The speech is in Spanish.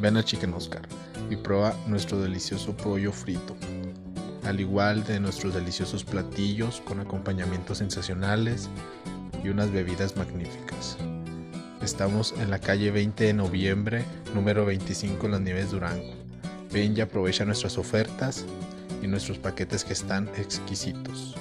Ven a Chicken Oscar y prueba nuestro delicioso pollo frito, al igual de nuestros deliciosos platillos con acompañamientos sensacionales y unas bebidas magníficas. Estamos en la calle 20 de noviembre, número 25 en las Nieves Durango. Ven y aprovecha nuestras ofertas y nuestros paquetes que están exquisitos.